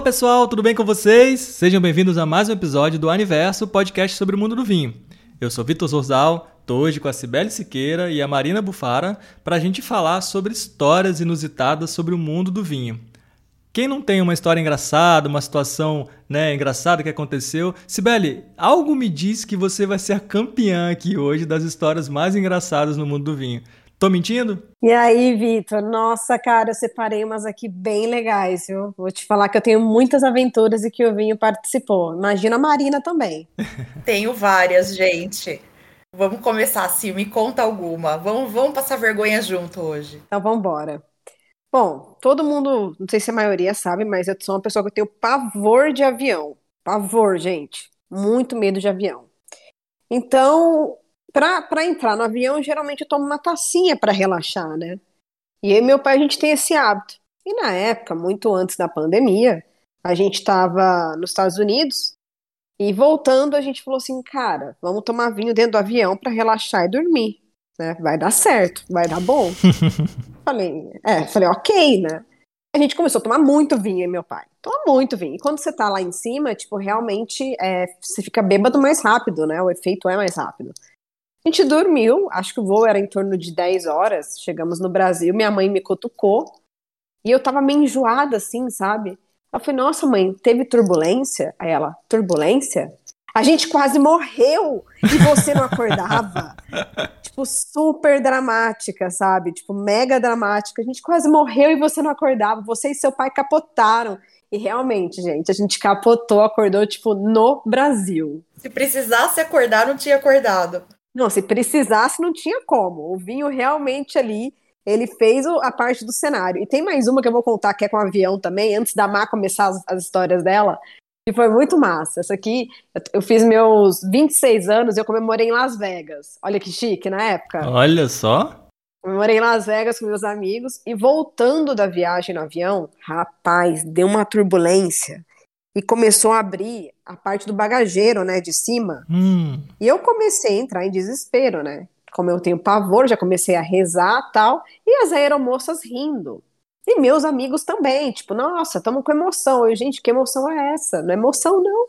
Olá pessoal, tudo bem com vocês? Sejam bem-vindos a mais um episódio do Aniverso, podcast sobre o mundo do vinho. Eu sou Vitor Zorzal, estou hoje com a Cibele Siqueira e a Marina Bufara para a gente falar sobre histórias inusitadas sobre o mundo do vinho. Quem não tem uma história engraçada, uma situação né, engraçada que aconteceu? Cibele, algo me diz que você vai ser a campeã aqui hoje das histórias mais engraçadas no mundo do vinho. Tô mentindo? E aí, Vitor? Nossa, cara, eu separei umas aqui bem legais, viu? Vou te falar que eu tenho muitas aventuras e que o Vinho participou. Imagina a Marina também. tenho várias, gente. Vamos começar assim, me conta alguma. Vamos, vamos passar vergonha junto hoje. Então vamos embora. Bom, todo mundo, não sei se a maioria sabe, mas eu sou uma pessoa que eu tenho pavor de avião. Pavor, gente. Muito medo de avião. Então, para entrar no avião, geralmente eu tomo uma tacinha para relaxar, né? E aí, meu pai, a gente tem esse hábito. E na época, muito antes da pandemia, a gente estava nos Estados Unidos e voltando, a gente falou assim, cara, vamos tomar vinho dentro do avião para relaxar e dormir, né? Vai dar certo, vai dar bom. falei, é, falei, ok, né? A gente começou a tomar muito vinho, meu pai. Toma muito vinho. E quando você tá lá em cima, tipo, realmente é, você fica bêbado mais rápido, né? O efeito é mais rápido. A gente dormiu, acho que o voo era em torno de 10 horas. Chegamos no Brasil, minha mãe me cutucou. E eu tava meio enjoada, assim, sabe? Eu falei, nossa, mãe, teve turbulência? Aí ela, turbulência? A gente quase morreu e você não acordava. tipo, super dramática, sabe? Tipo, mega dramática. A gente quase morreu e você não acordava. Você e seu pai capotaram. E realmente, gente, a gente capotou, acordou, tipo, no Brasil. Se precisasse acordar, não tinha acordado. Não, se precisasse, não tinha como. O vinho realmente ali, ele fez a parte do cenário. E tem mais uma que eu vou contar, que é com o avião também, antes da Má começar as, as histórias dela, que foi muito massa. Essa aqui, eu fiz meus 26 anos e eu comemorei em Las Vegas. Olha que chique na época. Olha só. Comemorei em Las Vegas com meus amigos e voltando da viagem no avião, rapaz, deu uma turbulência e começou a abrir a parte do bagageiro, né, de cima. Hum. E eu comecei a entrar em desespero, né? Como eu tenho pavor, já comecei a rezar tal. E as aeromoças rindo. E meus amigos também, tipo, nossa, estamos com emoção. Eu, gente, que emoção é essa? Não é emoção, não.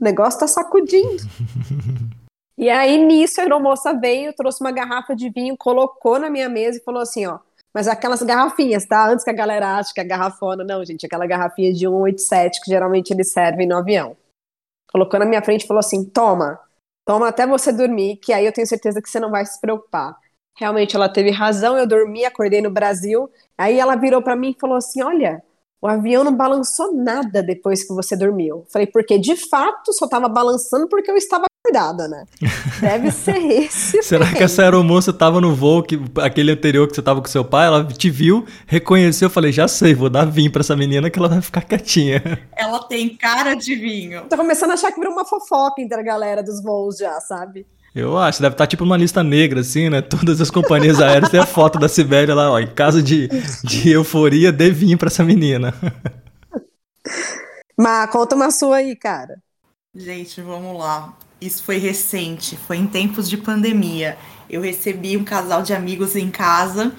O negócio tá sacudindo. e aí, nisso, a aeromoça veio, trouxe uma garrafa de vinho, colocou na minha mesa e falou assim: ó, mas aquelas garrafinhas, tá? Antes que a galera ache que é garrafona. Não, gente, aquela garrafinha de 187 que geralmente eles servem no avião. Colocou na minha frente e falou assim: toma, toma até você dormir, que aí eu tenho certeza que você não vai se preocupar. Realmente ela teve razão, eu dormi, acordei no Brasil. Aí ela virou para mim e falou assim: olha, o avião não balançou nada depois que você dormiu. Falei, porque de fato só tava balançando porque eu estava acordada, né? Deve ser esse. Será que essa aeromoça tava no voo, que, aquele anterior que você tava com seu pai, ela te viu, reconheceu, eu falei, já sei, vou dar vinho pra essa menina que ela vai ficar quietinha. Ela tem cara de vinho. Tô começando a achar que virou uma fofoca entre a galera dos voos já, sabe? Eu acho, deve estar tipo numa lista negra, assim, né? Todas as companhias aéreas têm a foto da Sibéria lá, ó. Em caso de, de euforia, dê vinho pra essa menina. Mas conta uma sua aí, cara. Gente, vamos lá. Isso foi recente, foi em tempos de pandemia. Eu recebi um casal de amigos em casa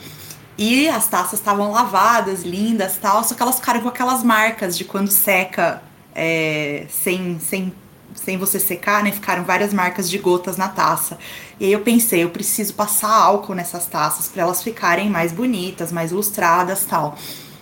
e as taças estavam lavadas, lindas tal, só que elas ficaram com aquelas marcas de quando seca é, sem, sem sem você secar, né? Ficaram várias marcas de gotas na taça. E aí eu pensei, eu preciso passar álcool nessas taças para elas ficarem mais bonitas, mais lustradas, tal.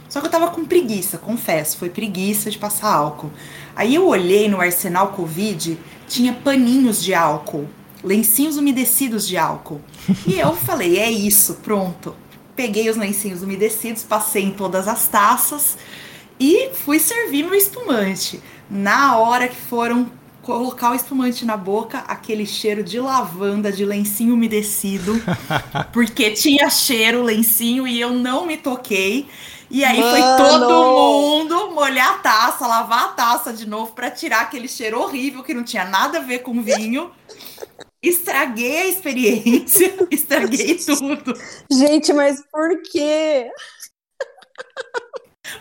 Só que eu tava com preguiça, confesso, foi preguiça de passar álcool. Aí eu olhei no arsenal Covid, tinha paninhos de álcool, lencinhos umedecidos de álcool. E eu falei, é isso, pronto. Peguei os lencinhos umedecidos, passei em todas as taças e fui servir meu espumante. Na hora que foram colocar o espumante na boca, aquele cheiro de lavanda, de lencinho umedecido, porque tinha cheiro, lencinho, e eu não me toquei. E aí Mano. foi todo mundo molhar a taça, lavar a taça de novo para tirar aquele cheiro horrível que não tinha nada a ver com vinho. Estraguei a experiência, estraguei tudo. Gente, mas por quê?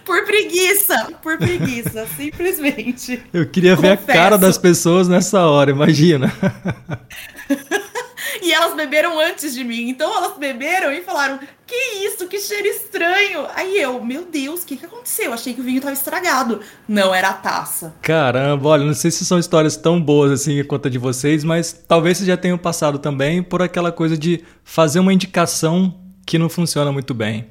Por preguiça, por preguiça, simplesmente. Eu queria Confesso. ver a cara das pessoas nessa hora, imagina. e elas beberam antes de mim, então elas beberam e falaram: que isso, que cheiro estranho. Aí eu, meu Deus, o que, que aconteceu? Achei que o vinho tava estragado. Não, era a taça. Caramba, olha, não sei se são histórias tão boas assim quanto a de vocês, mas talvez vocês já tenham passado também por aquela coisa de fazer uma indicação que não funciona muito bem,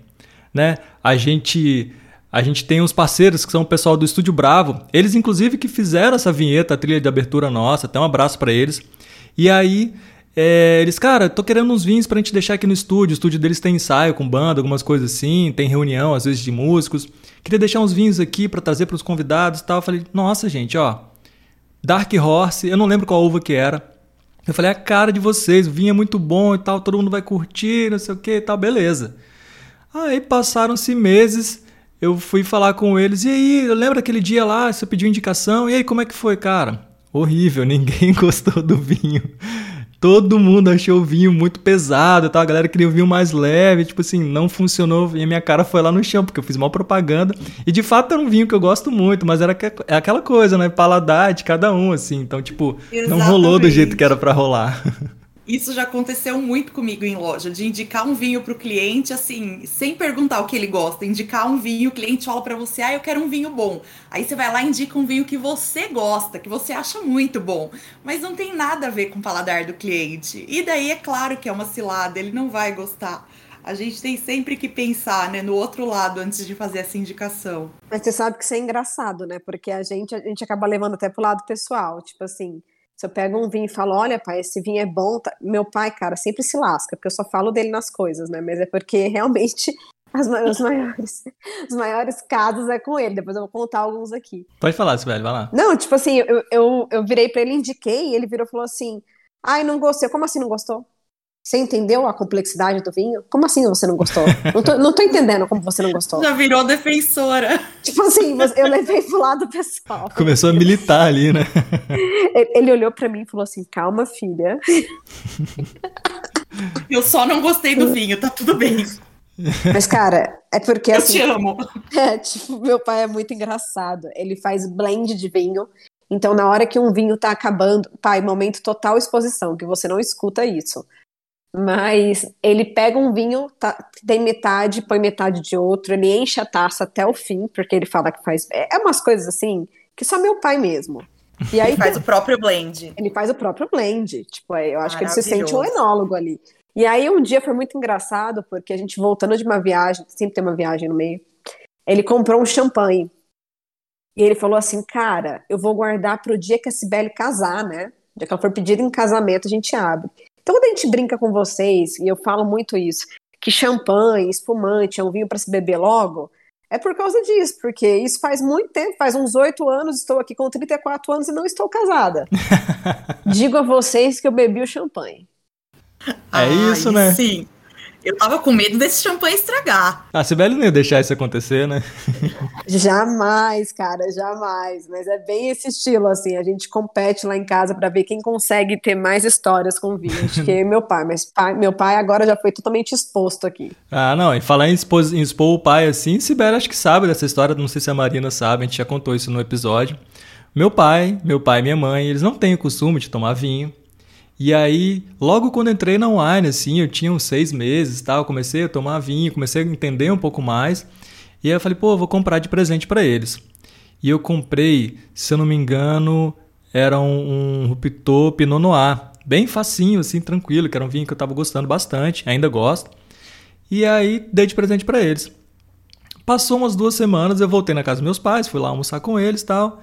né? A gente a gente tem uns parceiros que são o pessoal do Estúdio Bravo. Eles inclusive que fizeram essa vinheta, a trilha de abertura nossa, até um abraço para eles. E aí é, eles, cara, tô querendo uns vinhos pra gente deixar aqui no estúdio. O estúdio deles tem ensaio com banda, algumas coisas assim, tem reunião às vezes de músicos. Queria deixar uns vinhos aqui para trazer para os convidados e tal. Eu falei, nossa, gente, ó. Dark Horse, eu não lembro qual uva que era. Eu falei, a cara de vocês, o vinho é muito bom e tal, todo mundo vai curtir, não sei o que e tal, beleza. Aí passaram-se meses, eu fui falar com eles, e aí, lembra aquele dia lá, você pediu indicação, e aí, como é que foi, cara? Horrível, ninguém gostou do vinho. Todo mundo achou o vinho muito pesado, tá? a galera queria o vinho mais leve, tipo assim, não funcionou e a minha cara foi lá no chão, porque eu fiz mal propaganda. E de fato era um vinho que eu gosto muito, mas era é aquela coisa, né? Paladar de cada um, assim. Então, tipo, Exatamente. não rolou do jeito que era para rolar. Isso já aconteceu muito comigo em loja, de indicar um vinho para o cliente, assim, sem perguntar o que ele gosta. Indicar um vinho, o cliente fala para você, ah, eu quero um vinho bom. Aí você vai lá e indica um vinho que você gosta, que você acha muito bom. Mas não tem nada a ver com o paladar do cliente. E daí é claro que é uma cilada, ele não vai gostar. A gente tem sempre que pensar, né, no outro lado antes de fazer essa indicação. Mas você sabe que isso é engraçado, né? Porque a gente, a gente acaba levando até pro lado pessoal. Tipo assim, se eu pego um vinho e falo, olha, pai, esse vinho é bom, tá... meu pai, cara, sempre se lasca, porque eu só falo dele nas coisas, né? Mas é porque realmente as, os, maiores, os maiores casos é com ele. Depois eu vou contar alguns aqui. Pode falar, Sibeli, vai lá. Não, tipo assim, eu, eu, eu virei pra ele, indiquei, e ele virou e falou assim: ai, não gostei. Como assim não gostou? Você entendeu a complexidade do vinho? Como assim você não gostou? Não tô, não tô entendendo como você não gostou. Já virou defensora. Tipo assim, eu levei pro lado pessoal. Começou a militar ali, né? Ele, ele olhou para mim e falou assim: calma, filha. Eu só não gostei do vinho, tá tudo bem. Mas, cara, é porque Eu assim. Eu te amo. É, tipo, meu pai é muito engraçado. Ele faz blend de vinho. Então, na hora que um vinho tá acabando, pai, momento total exposição, que você não escuta isso. Mas ele pega um vinho, tá, tem metade, põe metade de outro, ele enche a taça até o fim, porque ele fala que faz. É, é umas coisas assim que só meu pai mesmo. E aí ele faz o próprio blend. Ele faz o próprio blend. Tipo, é, eu acho que ele se sente um enólogo ali. E aí um dia foi muito engraçado, porque a gente voltando de uma viagem, sempre tem uma viagem no meio, ele comprou um champanhe. E ele falou assim, cara, eu vou guardar pro dia que a Cibele casar, né? Dia que ela for pedida em casamento, a gente abre. Então, quando a gente brinca com vocês, e eu falo muito isso, que champanhe, espumante é um vinho para se beber logo, é por causa disso, porque isso faz muito tempo, faz uns oito anos, estou aqui com 34 anos e não estou casada. Digo a vocês que eu bebi o champanhe. É isso, né? Sim. Eu tava com medo desse champanhe estragar. A Sibeli não ia deixar isso acontecer, né? jamais, cara, jamais. Mas é bem esse estilo, assim. A gente compete lá em casa para ver quem consegue ter mais histórias com vinho. Acho que meu pai. Mas pai, meu pai agora já foi totalmente exposto aqui. Ah, não. E falar em expor, em expor o pai assim, Sibeli acho que sabe dessa história. Não sei se a Marina sabe, a gente já contou isso no episódio. Meu pai, meu pai e minha mãe, eles não têm o costume de tomar vinho. E aí, logo quando entrei na wine, assim, eu tinha uns seis meses tal, comecei a tomar vinho, comecei a entender um pouco mais. E aí eu falei, pô, vou comprar de presente para eles. E eu comprei, se eu não me engano, era um, um Ruptor Pinot Noir. Bem facinho, assim, tranquilo, que era um vinho que eu tava gostando bastante, ainda gosto. E aí, dei de presente para eles. Passou umas duas semanas, eu voltei na casa dos meus pais, fui lá almoçar com eles tal.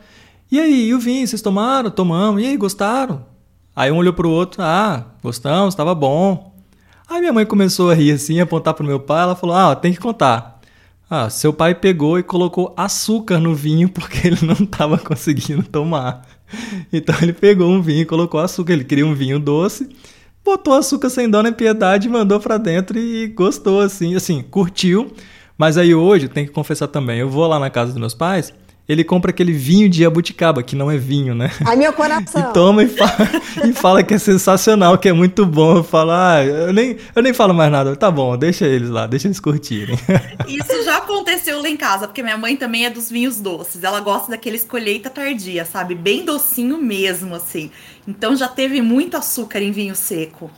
E aí, e o vinho, vocês tomaram? Tomamos. E aí, gostaram? Aí um olhou pro outro, ah, gostamos, estava bom. Aí minha mãe começou a rir assim, apontar pro meu pai, ela falou, ah, tem que contar. Ah, seu pai pegou e colocou açúcar no vinho porque ele não estava conseguindo tomar. Então ele pegou um vinho e colocou açúcar, ele queria um vinho doce, botou açúcar sem dó nem piedade, mandou para dentro e gostou assim, assim, curtiu. Mas aí hoje, tem que confessar também, eu vou lá na casa dos meus pais, ele compra aquele vinho de jabuticaba, que não é vinho, né? Ai, meu coração. E toma e fala, e fala que é sensacional, que é muito bom. Eu falo, ah, eu nem, eu nem falo mais nada. Tá bom, deixa eles lá, deixa eles curtirem. Isso já aconteceu lá em casa, porque minha mãe também é dos vinhos doces. Ela gosta daqueles colheita tardia, sabe? Bem docinho mesmo, assim. Então já teve muito açúcar em vinho seco.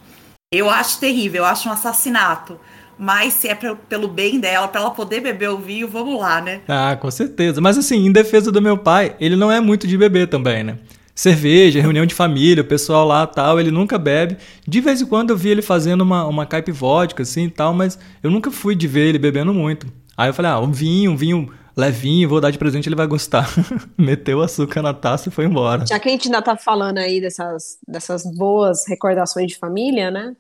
Eu acho terrível, eu acho um assassinato. Mas se é pra, pelo bem dela, para ela poder beber o vinho, vamos lá, né? Ah, com certeza. Mas assim, em defesa do meu pai, ele não é muito de beber também, né? Cerveja, reunião de família, o pessoal lá tal, ele nunca bebe. De vez em quando eu vi ele fazendo uma, uma caipe vodka, assim e tal, mas eu nunca fui de ver ele bebendo muito. Aí eu falei, ah, um vinho, um vinho levinho, vou dar de presente, ele vai gostar. Meteu açúcar na taça e foi embora. Já que a gente ainda tá falando aí dessas, dessas boas recordações de família, né?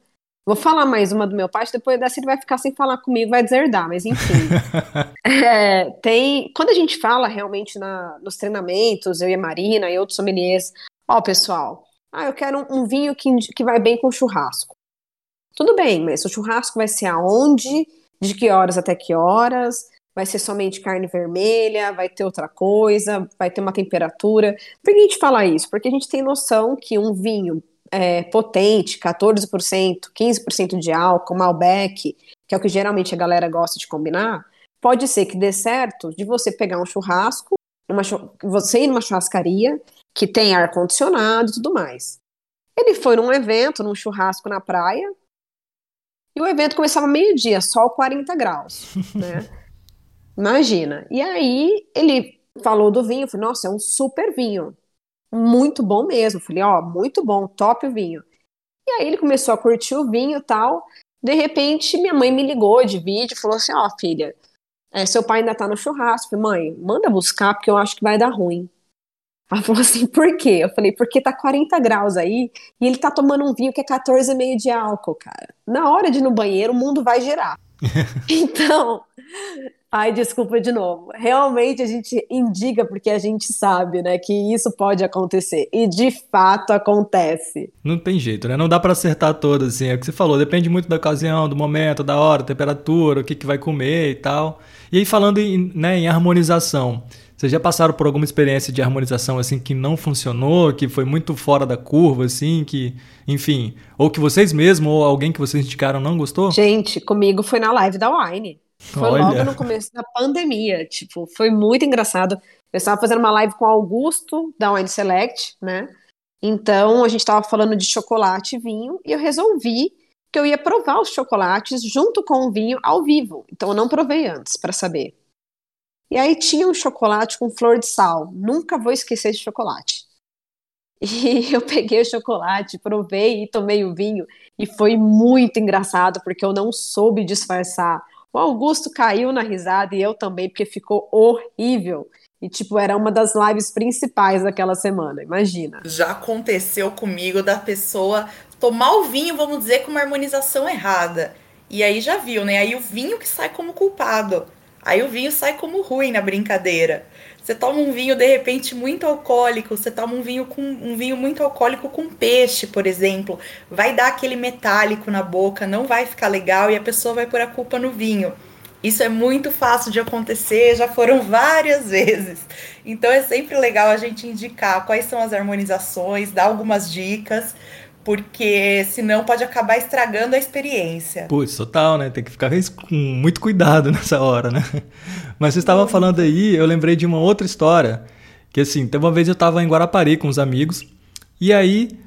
Vou falar mais uma do meu pai, depois dessa ele vai ficar sem falar comigo, vai deserdar, mas enfim. é, tem, quando a gente fala realmente na, nos treinamentos, eu e a Marina e outros sommeliers, ó, pessoal, ah, eu quero um, um vinho que, que vai bem com churrasco. Tudo bem, mas o churrasco vai ser aonde, de que horas até que horas, vai ser somente carne vermelha, vai ter outra coisa, vai ter uma temperatura. Por que a gente fala isso? Porque a gente tem noção que um vinho é, potente, 14%, 15% de álcool, Malbec, que é o que geralmente a galera gosta de combinar, pode ser que dê certo de você pegar um churrasco, numa, você ir numa churrascaria que tem ar-condicionado e tudo mais. Ele foi num evento, num churrasco na praia, e o evento começava meio-dia, sol 40 graus, né? Imagina. E aí ele falou do vinho, falei, nossa, é um super vinho. Muito bom mesmo. Falei, ó, muito bom, top o vinho. E aí ele começou a curtir o vinho e tal. De repente, minha mãe me ligou de vídeo e falou assim: ó, filha, é, seu pai ainda tá no churrasco. Falei, mãe, manda buscar porque eu acho que vai dar ruim. Ela falou assim, por quê? Eu falei, porque tá 40 graus aí e ele tá tomando um vinho que é 14,5 de álcool, cara. Na hora de ir no banheiro, o mundo vai gerar. então, Ai, desculpa de novo. Realmente a gente indica porque a gente sabe, né, que isso pode acontecer. E de fato acontece. Não tem jeito, né? Não dá para acertar todas, assim. É o que você falou, depende muito da ocasião, do momento, da hora, temperatura, o que, que vai comer e tal. E aí, falando em, né, em harmonização. Vocês já passaram por alguma experiência de harmonização assim que não funcionou, que foi muito fora da curva, assim, que, enfim, ou que vocês mesmos ou alguém que vocês indicaram não gostou? Gente, comigo foi na live da Wine. Foi Olha. logo no começo da pandemia, tipo, foi muito engraçado. Eu estava fazendo uma live com o Augusto, da Wine Select, né? Então, a gente estava falando de chocolate e vinho, e eu resolvi que eu ia provar os chocolates junto com o vinho ao vivo. Então, eu não provei antes, para saber. E aí tinha um chocolate com flor de sal. Nunca vou esquecer de chocolate. E eu peguei o chocolate, provei e tomei o vinho. E foi muito engraçado, porque eu não soube disfarçar o Augusto caiu na risada e eu também, porque ficou horrível. E, tipo, era uma das lives principais daquela semana, imagina. Já aconteceu comigo da pessoa tomar o vinho, vamos dizer, com uma harmonização errada. E aí já viu, né? Aí o vinho que sai como culpado. Aí o vinho sai como ruim na brincadeira. Você toma um vinho de repente muito alcoólico, você toma um vinho com um vinho muito alcoólico com peixe, por exemplo, vai dar aquele metálico na boca, não vai ficar legal e a pessoa vai pôr a culpa no vinho. Isso é muito fácil de acontecer, já foram várias vezes. Então é sempre legal a gente indicar quais são as harmonizações, dar algumas dicas, porque senão pode acabar estragando a experiência. Putz, total, né? Tem que ficar com muito cuidado nessa hora, né? Mas você estava falando aí, eu lembrei de uma outra história. Que assim, uma vez eu estava em Guarapari com uns amigos, e aí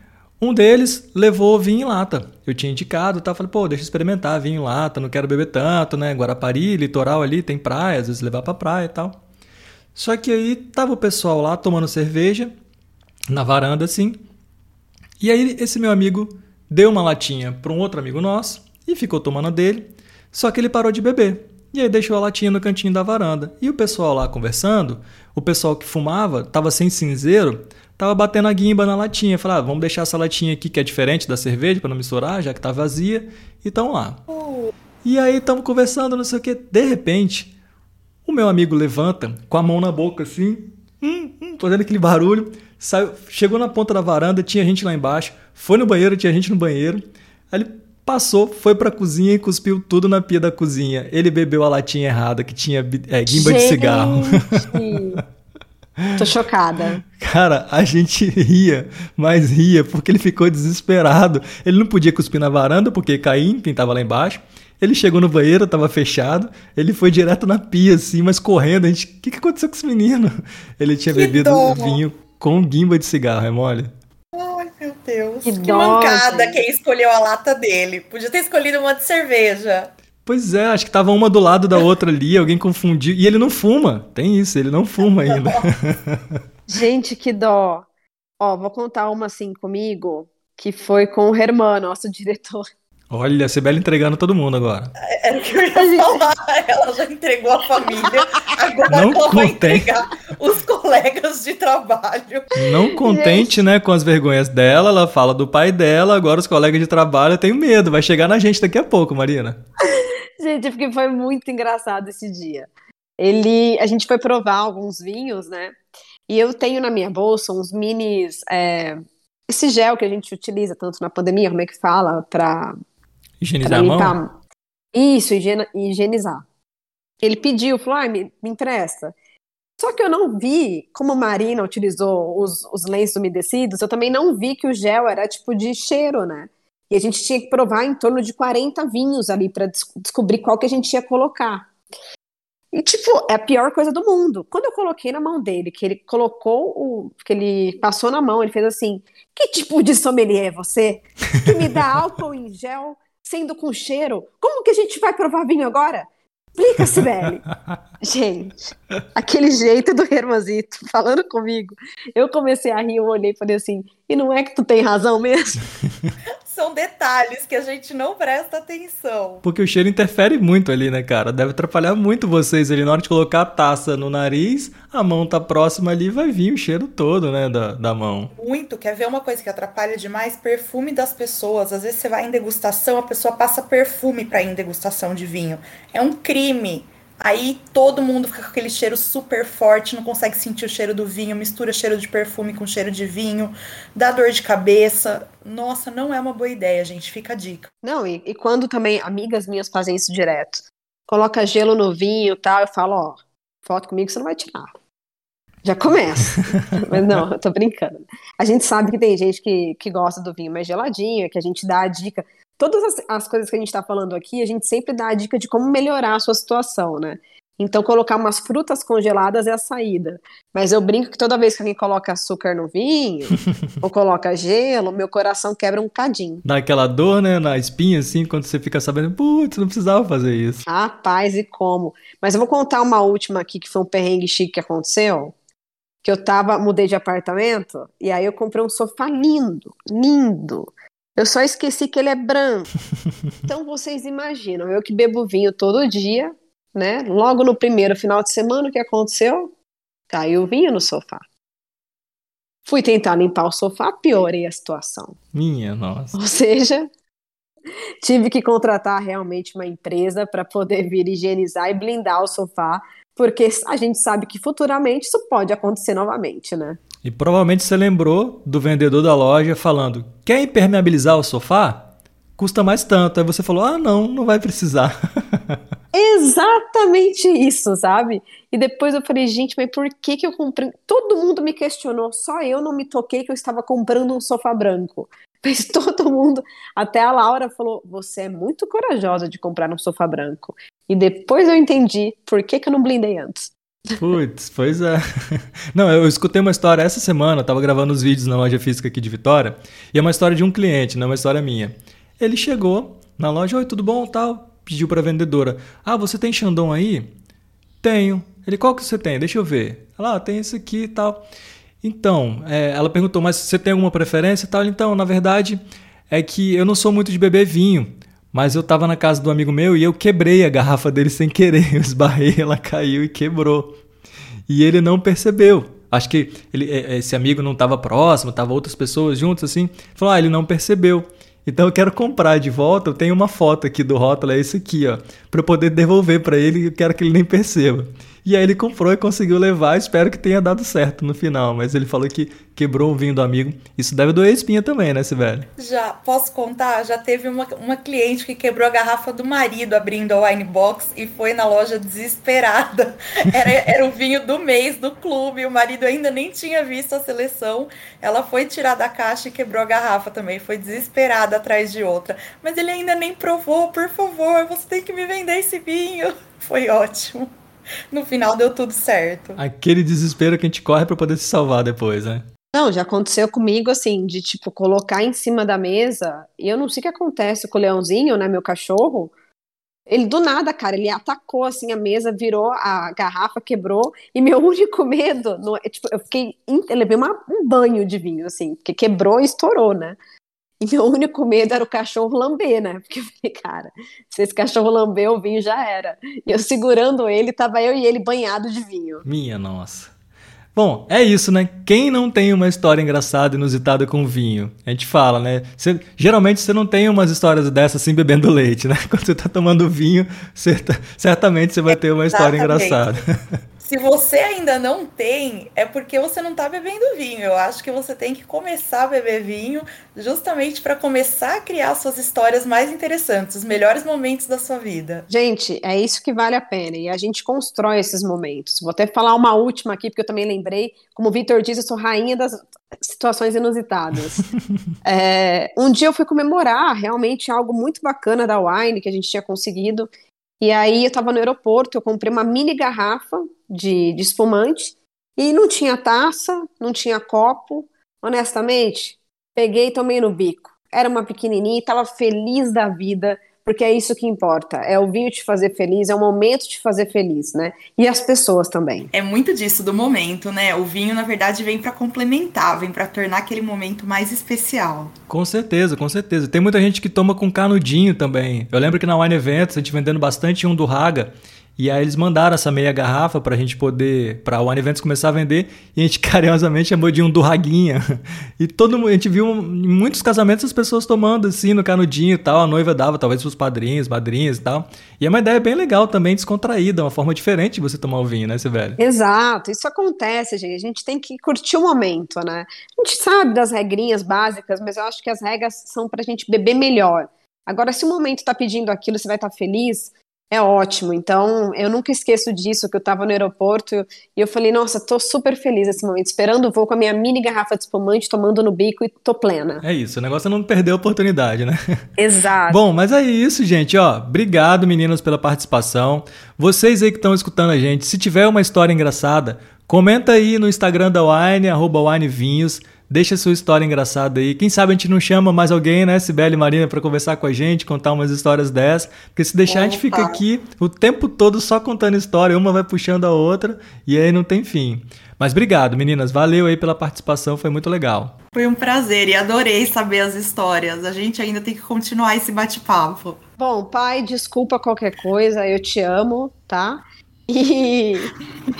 um deles levou vinho em lata. Eu tinha indicado, tá? Falei, pô, deixa eu experimentar vinho em lata, não quero beber tanto, né? Guarapari, litoral ali, tem praia, às vezes levar pra praia e tal. Só que aí tava o pessoal lá tomando cerveja, na varanda assim. E aí esse meu amigo deu uma latinha para um outro amigo nosso e ficou tomando dele, só que ele parou de beber. E aí deixou a latinha no cantinho da varanda. E o pessoal lá conversando, o pessoal que fumava, tava sem cinzeiro, tava batendo a guimba na latinha. Falava, ah, vamos deixar essa latinha aqui que é diferente da cerveja para não misturar, já que tá vazia. E lá. E aí estamos conversando, não sei o que. De repente, o meu amigo levanta com a mão na boca assim, hum, hum, fazendo aquele barulho. Saiu, chegou na ponta da varanda, tinha gente lá embaixo. Foi no banheiro, tinha gente no banheiro. Aí ele Passou, foi pra cozinha e cuspiu tudo na pia da cozinha. Ele bebeu a latinha errada, que tinha é, guimba Gente. de cigarro. Tô chocada. Cara, a gente ria, mas ria porque ele ficou desesperado. Ele não podia cuspir na varanda porque caía quem tava lá embaixo. Ele chegou no banheiro, tava fechado. Ele foi direto na pia, assim, mas correndo. A gente, o que, que aconteceu com esse menino? Ele tinha que bebido vinho com guimba de cigarro, é mole? Meu Deus, que, que mancada quem escolheu a lata dele. Podia ter escolhido uma de cerveja. Pois é, acho que tava uma do lado da outra ali, alguém confundiu. E ele não fuma, tem isso, ele não fuma ainda. Gente, que dó. Ó, vou contar uma assim comigo, que foi com o Herman, nosso diretor. Olha, a Sibeli entregando todo mundo agora. Era o que eu ia falar. Ela já entregou a família. Agora Não ela vai entregar os colegas de trabalho. Não contente, né, com as vergonhas dela, ela fala do pai dela, agora os colegas de trabalho, eu tenho medo, vai chegar na gente daqui a pouco, Marina. Gente, porque foi muito engraçado esse dia. Ele, a gente foi provar alguns vinhos, né? E eu tenho na minha bolsa uns minis, é, esse gel que a gente utiliza tanto na pandemia, como é que fala, para Higienizar a mão? limpar. Isso, higienizar. Ele pediu, falou, ah, me, me empresta. Só que eu não vi, como a Marina utilizou os, os lenços umedecidos, eu também não vi que o gel era tipo de cheiro, né? E a gente tinha que provar em torno de 40 vinhos ali para descobrir qual que a gente ia colocar. E, tipo, é a pior coisa do mundo. Quando eu coloquei na mão dele, que ele colocou o. que ele passou na mão, ele fez assim: Que tipo de sommelier é você? Que me dá álcool em gel sendo com cheiro? Como que a gente vai provar vinho agora? Explica, Sibeli. Gente, aquele jeito do Hermazito falando comigo, eu comecei a rir, eu olhei e falei assim: E não é que tu tem razão mesmo? São detalhes que a gente não presta atenção. Porque o cheiro interfere muito ali, né, cara? Deve atrapalhar muito vocês ali. Na hora de colocar a taça no nariz, a mão tá próxima ali, vai vir o cheiro todo, né, da, da mão. Muito. Quer ver uma coisa que atrapalha demais? Perfume das pessoas. Às vezes você vai em degustação, a pessoa passa perfume pra ir em degustação de vinho. É um crime. Aí todo mundo fica com aquele cheiro super forte, não consegue sentir o cheiro do vinho, mistura cheiro de perfume com cheiro de vinho, dá dor de cabeça. Nossa, não é uma boa ideia, gente. Fica a dica. Não, e, e quando também amigas minhas fazem isso direto, coloca gelo no vinho e tal, eu falo: Ó, foto comigo você não vai tirar. Já começa. Mas não, eu tô brincando. A gente sabe que tem gente que, que gosta do vinho mais geladinho, que a gente dá a dica. Todas as, as coisas que a gente tá falando aqui, a gente sempre dá a dica de como melhorar a sua situação, né? Então, colocar umas frutas congeladas é a saída. Mas eu brinco que toda vez que alguém coloca açúcar no vinho, ou coloca gelo, meu coração quebra um cadinho. Dá aquela dor, né, na espinha, assim, quando você fica sabendo, putz, não precisava fazer isso. Rapaz, e como? Mas eu vou contar uma última aqui, que foi um perrengue chique que aconteceu. Que eu tava, mudei de apartamento, e aí eu comprei um sofá lindo, lindo. Eu só esqueci que ele é branco. Então vocês imaginam, eu que bebo vinho todo dia, né? Logo no primeiro final de semana, o que aconteceu? Caiu vinho no sofá. Fui tentar limpar o sofá, piorei a situação. Minha nossa. Ou seja, tive que contratar realmente uma empresa para poder vir higienizar e blindar o sofá, porque a gente sabe que futuramente isso pode acontecer novamente, né? E provavelmente você lembrou do vendedor da loja falando: quer impermeabilizar o sofá? Custa mais tanto. Aí você falou: ah, não, não vai precisar. Exatamente isso, sabe? E depois eu falei, gente, mas por que que eu comprei? Todo mundo me questionou, só eu não me toquei que eu estava comprando um sofá branco. Mas todo mundo, até a Laura falou, você é muito corajosa de comprar um sofá branco. E depois eu entendi por que que eu não blindei antes. Putz, pois é. Não, eu escutei uma história essa semana, eu tava gravando os vídeos na loja física aqui de Vitória, e é uma história de um cliente, não é uma história minha. Ele chegou na loja, oi, tudo bom, tal, pediu pra vendedora, ah, você tem Xandão aí? Tenho. Ele, qual que você tem? Deixa eu ver. Ela, ah, tem esse aqui e tal. Então, é, ela perguntou, mas você tem alguma preferência e tal? Então, na verdade, é que eu não sou muito de beber vinho, mas eu tava na casa do amigo meu e eu quebrei a garrafa dele sem querer. Eu esbarrei, ela caiu e quebrou. E ele não percebeu. Acho que ele, esse amigo não estava próximo, tava outras pessoas juntos assim. Falou: "Ah, ele não percebeu". Então eu quero comprar de volta. Eu tenho uma foto aqui do rótulo, é esse aqui, ó, para eu poder devolver para ele. Eu quero que ele nem perceba. E aí ele comprou e conseguiu levar. Espero que tenha dado certo no final. Mas ele falou que quebrou o vinho do amigo. Isso deve doer espinha também, né, Sibeli? Já, posso contar? Já teve uma, uma cliente que quebrou a garrafa do marido abrindo a wine box e foi na loja desesperada. Era, era o vinho do mês do clube. O marido ainda nem tinha visto a seleção. Ela foi tirar da caixa e quebrou a garrafa também. Foi desesperada atrás de outra. Mas ele ainda nem provou. Por favor, você tem que me vender esse vinho. Foi ótimo. No final deu tudo certo. Aquele desespero que a gente corre para poder se salvar depois, né? Não, já aconteceu comigo assim, de tipo, colocar em cima da mesa, e eu não sei o que acontece com o leãozinho, né, meu cachorro. Ele do nada, cara, ele atacou assim a mesa, virou a garrafa, quebrou. E meu único medo, no, tipo, eu fiquei, levei uma, um banho de vinho, assim, porque quebrou e estourou, né? E meu único medo era o cachorro lamber, né? Porque eu falei, cara, se esse cachorro lamber, o vinho já era. E eu segurando ele, tava eu e ele banhado de vinho. Minha nossa. Bom, é isso, né? Quem não tem uma história engraçada, inusitada com vinho? A gente fala, né? Você, geralmente você não tem umas histórias dessas assim bebendo leite, né? Quando você tá tomando vinho, tá, certamente você vai ter uma história engraçada. Se você ainda não tem, é porque você não está bebendo vinho. Eu acho que você tem que começar a beber vinho justamente para começar a criar suas histórias mais interessantes, os melhores momentos da sua vida. Gente, é isso que vale a pena e a gente constrói esses momentos. Vou até falar uma última aqui, porque eu também lembrei. Como o Victor disse, eu sou rainha das situações inusitadas. é, um dia eu fui comemorar realmente algo muito bacana da Wine que a gente tinha conseguido. E aí eu estava no aeroporto, eu comprei uma mini garrafa de, de espumante e não tinha taça, não tinha copo. Honestamente, peguei e tomei no bico. Era uma pequenininha, estava feliz da vida, porque é isso que importa. É o vinho te fazer feliz, é o momento de fazer feliz, né? E as pessoas também. É muito disso do momento, né? O vinho, na verdade, vem para complementar, vem para tornar aquele momento mais especial. Com certeza, com certeza. Tem muita gente que toma com canudinho também. Eu lembro que na Wine Events a gente vendendo bastante um do Raga. E aí eles mandaram essa meia garrafa pra gente poder, pra One Events começar a vender, e a gente carinhosamente chamou de um do Raguinha. E todo mundo, a gente viu em muitos casamentos as pessoas tomando assim no canudinho e tal, a noiva dava talvez pros padrinhos, madrinhas e tal. E é uma ideia bem legal também, descontraída, uma forma diferente de você tomar o vinho, né, Sibeli? Exato, isso acontece, gente. A gente tem que curtir o momento, né? A gente sabe das regrinhas básicas, mas eu acho que as regras são pra gente beber melhor. Agora, se o momento tá pedindo aquilo, você vai estar tá feliz, é ótimo. Então, eu nunca esqueço disso, que eu estava no aeroporto e eu falei, nossa, tô super feliz nesse momento, esperando o voo com a minha mini garrafa de espumante, tomando no bico e tô plena. É isso, o negócio é não perder a oportunidade, né? Exato. Bom, mas é isso, gente, ó. Obrigado, meninas, pela participação. Vocês aí que estão escutando a gente, se tiver uma história engraçada, comenta aí no Instagram da Wine, arroba winevinhos. Deixa sua história engraçada aí. Quem sabe a gente não chama mais alguém, né, Sibeli e Marina, para conversar com a gente, contar umas histórias dessas. Porque se deixar, Opa. a gente fica aqui o tempo todo só contando história, uma vai puxando a outra e aí não tem fim. Mas obrigado, meninas. Valeu aí pela participação, foi muito legal. Foi um prazer e adorei saber as histórias. A gente ainda tem que continuar esse bate-papo. Bom, pai, desculpa qualquer coisa, eu te amo, tá? E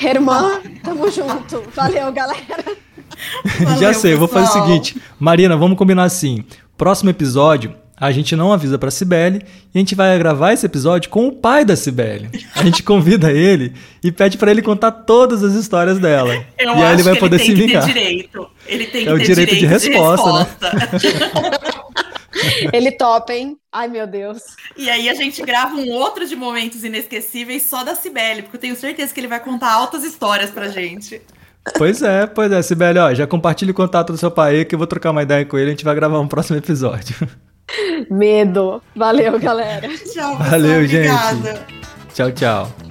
irmã, tamo junto. Valeu, galera. Valeu, Já sei, eu vou fazer o seguinte. Marina, vamos combinar assim. Próximo episódio, a gente não avisa pra Cibele e a gente vai gravar esse episódio com o pai da Cibele. A gente convida ele e pede para ele contar todas as histórias dela. Eu e aí ele vai poder ele se vingar. direito. Ele tem que é o direito, direito de, resposta, de resposta, né? Ele topa, hein? Ai, meu Deus. E aí a gente grava um outro de momentos inesquecíveis só da Cibele, porque eu tenho certeza que ele vai contar altas histórias pra gente. Pois é, pois é, Sibeli, ó, já compartilhe o contato do seu pai que eu vou trocar uma ideia com ele, a gente vai gravar um próximo episódio. Medo. Valeu, galera. Tchau, Valeu, gente. Obrigada. Tchau, tchau.